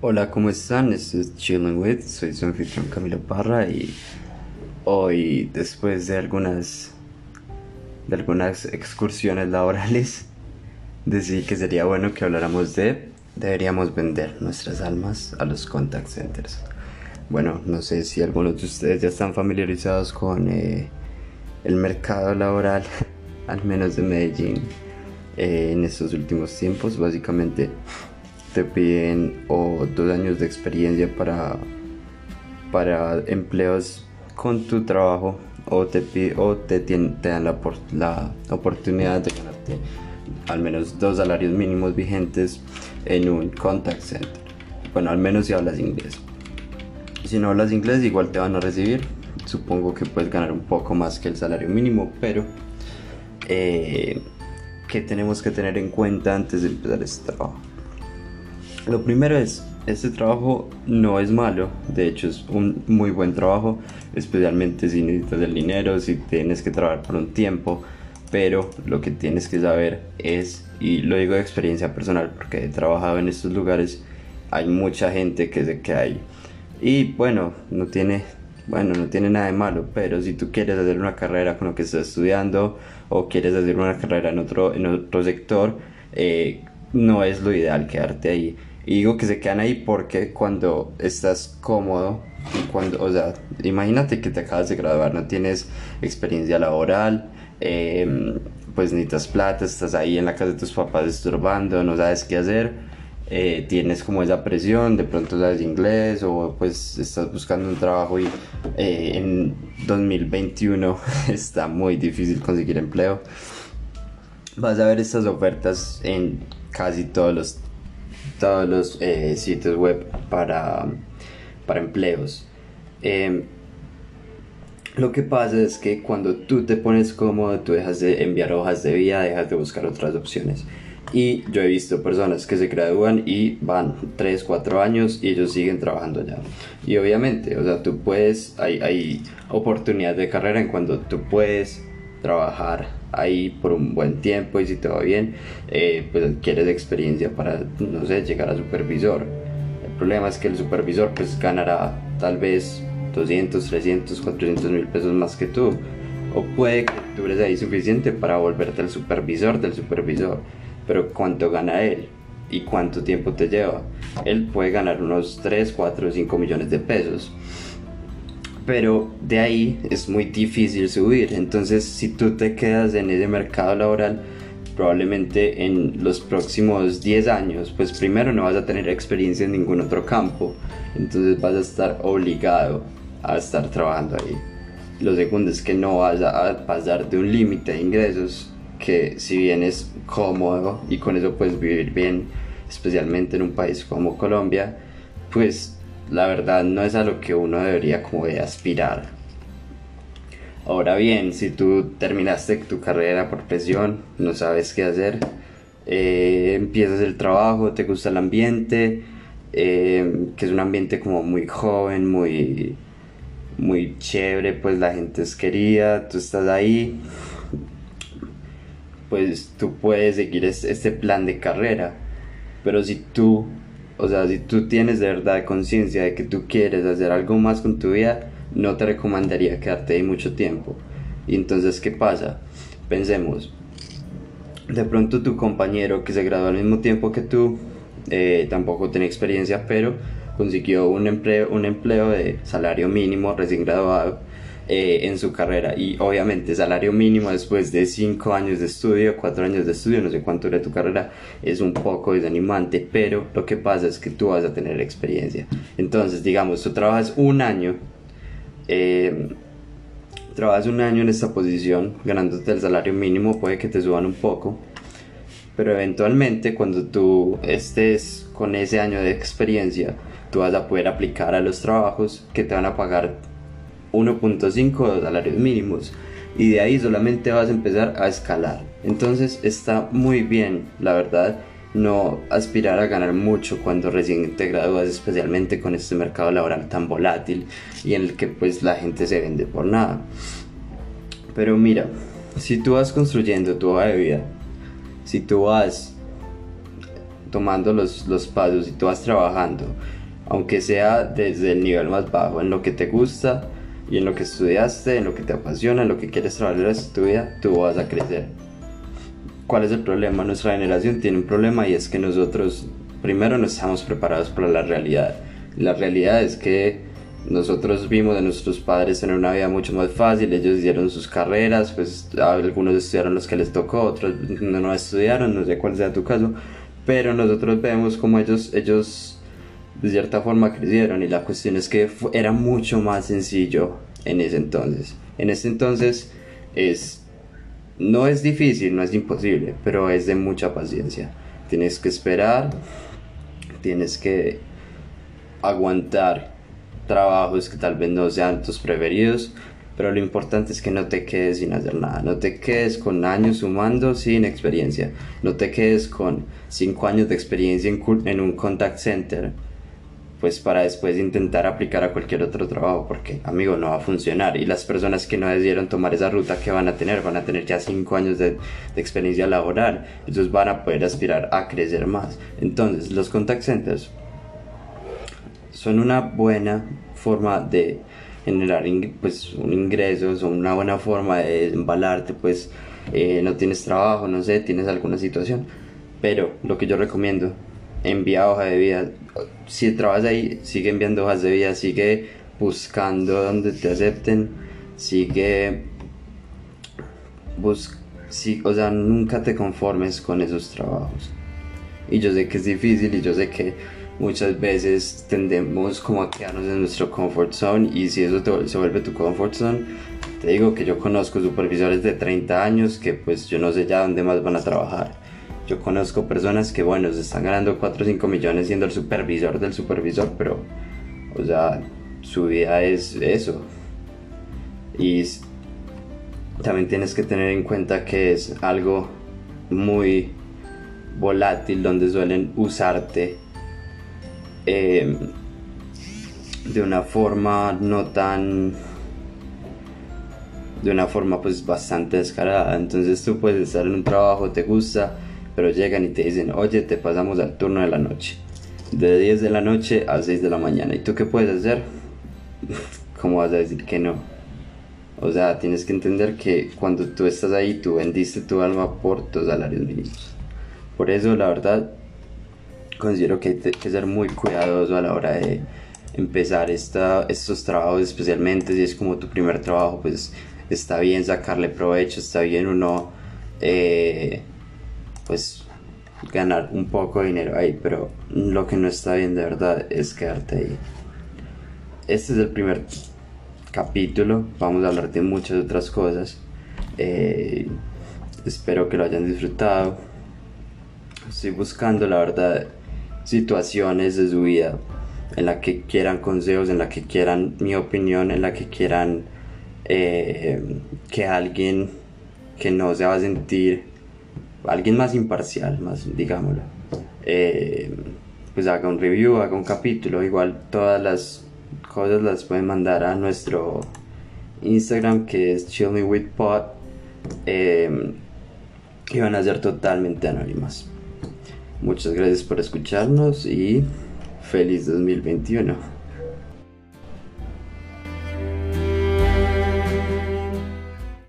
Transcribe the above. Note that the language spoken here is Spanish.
Hola, ¿cómo están? Esto es Chilling With, soy su anfitrión Camilo Parra y hoy, después de algunas, de algunas excursiones laborales, decidí que sería bueno que habláramos de deberíamos vender nuestras almas a los contact centers. Bueno, no sé si algunos de ustedes ya están familiarizados con eh, el mercado laboral, al menos de Medellín, eh, en estos últimos tiempos. Básicamente te piden o dos años de experiencia para, para empleos con tu trabajo o te, o te, te dan la, la oportunidad de ganarte al menos dos salarios mínimos vigentes en un contact center. Bueno, al menos si hablas inglés. Si no hablas inglés, igual te van a recibir. Supongo que puedes ganar un poco más que el salario mínimo, pero eh, ¿qué tenemos que tener en cuenta antes de empezar este trabajo? Lo primero es, este trabajo no es malo, de hecho es un muy buen trabajo, especialmente si necesitas el dinero, si tienes que trabajar por un tiempo, pero lo que tienes que saber es, y lo digo de experiencia personal porque he trabajado en estos lugares, hay mucha gente que se queda ahí. Y bueno, no tiene, bueno, no tiene nada de malo, pero si tú quieres hacer una carrera con lo que estás estudiando o quieres hacer una carrera en otro, en otro sector, eh, no es lo ideal quedarte ahí. Y digo que se quedan ahí porque cuando estás cómodo, cuando, o sea, imagínate que te acabas de graduar, no tienes experiencia laboral, em, pues necesitas plata, estás ahí en la casa de tus papás estorbando, no sabes qué hacer, eh, tienes como esa presión, de pronto sabes inglés o pues estás buscando un trabajo y eh, en 2021 está muy difícil conseguir empleo. Vas a ver estas ofertas en casi todos los todos los eh, sitios web para, para empleos. Em, lo que pasa es que cuando tú te pones cómodo, tú dejas de enviar hojas de vida, dejas de buscar otras opciones. Y yo he visto personas que se gradúan y van 3, 4 años y ellos siguen trabajando allá. Y obviamente, o sea, tú puedes, hay, hay oportunidades de carrera en cuando tú puedes trabajar ahí por un buen tiempo y si te va bien, eh, pues adquieres experiencia para, no sé, llegar a supervisor. El problema es que el supervisor pues ganará tal vez 200, 300, 400 mil pesos más que tú. O puede que tú eres ahí suficiente para volverte el supervisor del supervisor. Pero ¿cuánto gana él? ¿Y cuánto tiempo te lleva? Él puede ganar unos 3, 4, 5 millones de pesos pero de ahí es muy difícil subir. Entonces, si tú te quedas en ese mercado laboral, probablemente en los próximos 10 años, pues primero no vas a tener experiencia en ningún otro campo, entonces vas a estar obligado a estar trabajando ahí. Lo segundo es que no vas a pasar de un límite de ingresos que si bien es cómodo y con eso puedes vivir bien, especialmente en un país como Colombia, pues la verdad no es a lo que uno debería como de aspirar. Ahora bien, si tú terminaste tu carrera por presión, no sabes qué hacer, eh, empiezas el trabajo, te gusta el ambiente, eh, que es un ambiente como muy joven, muy, muy chévere, pues la gente es querida, tú estás ahí, pues tú puedes seguir este plan de carrera. Pero si tú o sea, si tú tienes de verdad conciencia de que tú quieres hacer algo más con tu vida, no te recomendaría quedarte ahí mucho tiempo. Y entonces, ¿qué pasa? Pensemos, de pronto tu compañero que se graduó al mismo tiempo que tú, eh, tampoco tiene experiencia, pero consiguió un empleo, un empleo de salario mínimo recién graduado eh, en su carrera y obviamente salario mínimo después de 5 años de estudio, 4 años de estudio, no sé cuánto dura tu carrera, es un poco desanimante, pero lo que pasa es que tú vas a tener experiencia. Entonces, digamos, tú trabajas un año, eh, trabajas un año en esta posición ganándote el salario mínimo, puede que te suban un poco, pero eventualmente cuando tú estés con ese año de experiencia, tú vas a poder aplicar a los trabajos que te van a pagar 1.5 salarios mínimos y de ahí solamente vas a empezar a escalar. Entonces está muy bien, la verdad, no aspirar a ganar mucho cuando recién te gradúas, especialmente con este mercado laboral tan volátil y en el que pues la gente se vende por nada. Pero mira, si tú vas construyendo tu hoja de vida, si tú vas tomando los, los pasos y tú vas trabajando, aunque sea desde el nivel más bajo, en lo que te gusta y en lo que estudiaste, en lo que te apasiona, en lo que quieres trabajar en tu vida, tú vas a crecer. ¿Cuál es el problema? Nuestra generación tiene un problema y es que nosotros primero no estamos preparados para la realidad. La realidad es que nosotros vimos a nuestros padres tener una vida mucho más fácil, ellos hicieron sus carreras, pues algunos estudiaron los que les tocó, otros no, estudiaron, no sé cuál sea tu caso, pero nosotros vemos como ellos, ellos de cierta forma crecieron y la cuestión es que era mucho más sencillo en ese entonces. En ese entonces es, no es difícil, no es imposible, pero es de mucha paciencia. Tienes que esperar, tienes que aguantar trabajos que tal vez no sean tus preferidos, pero lo importante es que no te quedes sin hacer nada, no te quedes con años sumando sin experiencia, no te quedes con 5 años de experiencia en, en un contact center, pues para después intentar aplicar a cualquier otro trabajo, porque amigo, no va a funcionar. Y las personas que no decidieron tomar esa ruta, que van a tener? Van a tener ya 5 años de, experiencia laboral, ellos van a poder aspirar a crecer más. Entonces, los contact centers son una buena forma de generar pues, un ingreso, son una buena forma de embalarte, pues eh, no tienes trabajo, no sé, tienes alguna situación. Pero lo que yo recomiendo, envía hoja de vida. Si trabajas ahí, sigue enviando hojas de vida, sigue buscando donde te acepten, sigue bus o sea, nunca te conformes con esos trabajos. Y yo sé que es difícil y yo sé que muchas veces tendemos como a quedarnos en nuestro comfort zone y si eso se vuelve tu comfort zone, te digo que yo conozco supervisores de 30 años que pues yo no sé ya dónde más van a trabajar. Yo conozco personas que bueno, se están ganando 4 o 5 millones siendo el supervisor del supervisor, pero o sea, su vida es eso. Y también tienes que tener en cuenta que es algo muy volátil donde suelen usarte eh, de una forma no tan de una forma pues bastante descarada entonces tú puedes estar en un trabajo te gusta pero llegan y te dicen oye te pasamos al turno de la noche de 10 de la noche a 6 de la mañana y tú qué puedes hacer cómo vas a decir que no o sea tienes que entender que cuando tú estás ahí tú vendiste tu alma por tus salarios mínimos. Por eso la verdad considero que hay que ser muy cuidadoso a la hora de empezar esta, estos trabajos, especialmente. Si es como tu primer trabajo, pues está bien sacarle provecho, está bien uno, eh, pues ganar un poco de dinero ahí, pero lo que no está bien de verdad es quedarte ahí. Este es el primer capítulo, vamos a hablar de muchas otras cosas. Eh, espero que lo hayan disfrutado. Estoy buscando, la verdad, situaciones de su vida en la que quieran consejos, en la que quieran mi opinión, en la que quieran eh, que alguien que no se va a sentir, alguien más imparcial, más digámoslo, eh, pues haga un review, haga un capítulo, igual todas las cosas las pueden mandar a nuestro Instagram que es chillingwithpod eh, y van a ser totalmente anónimas. Muchas gracias por escucharnos y feliz 2021.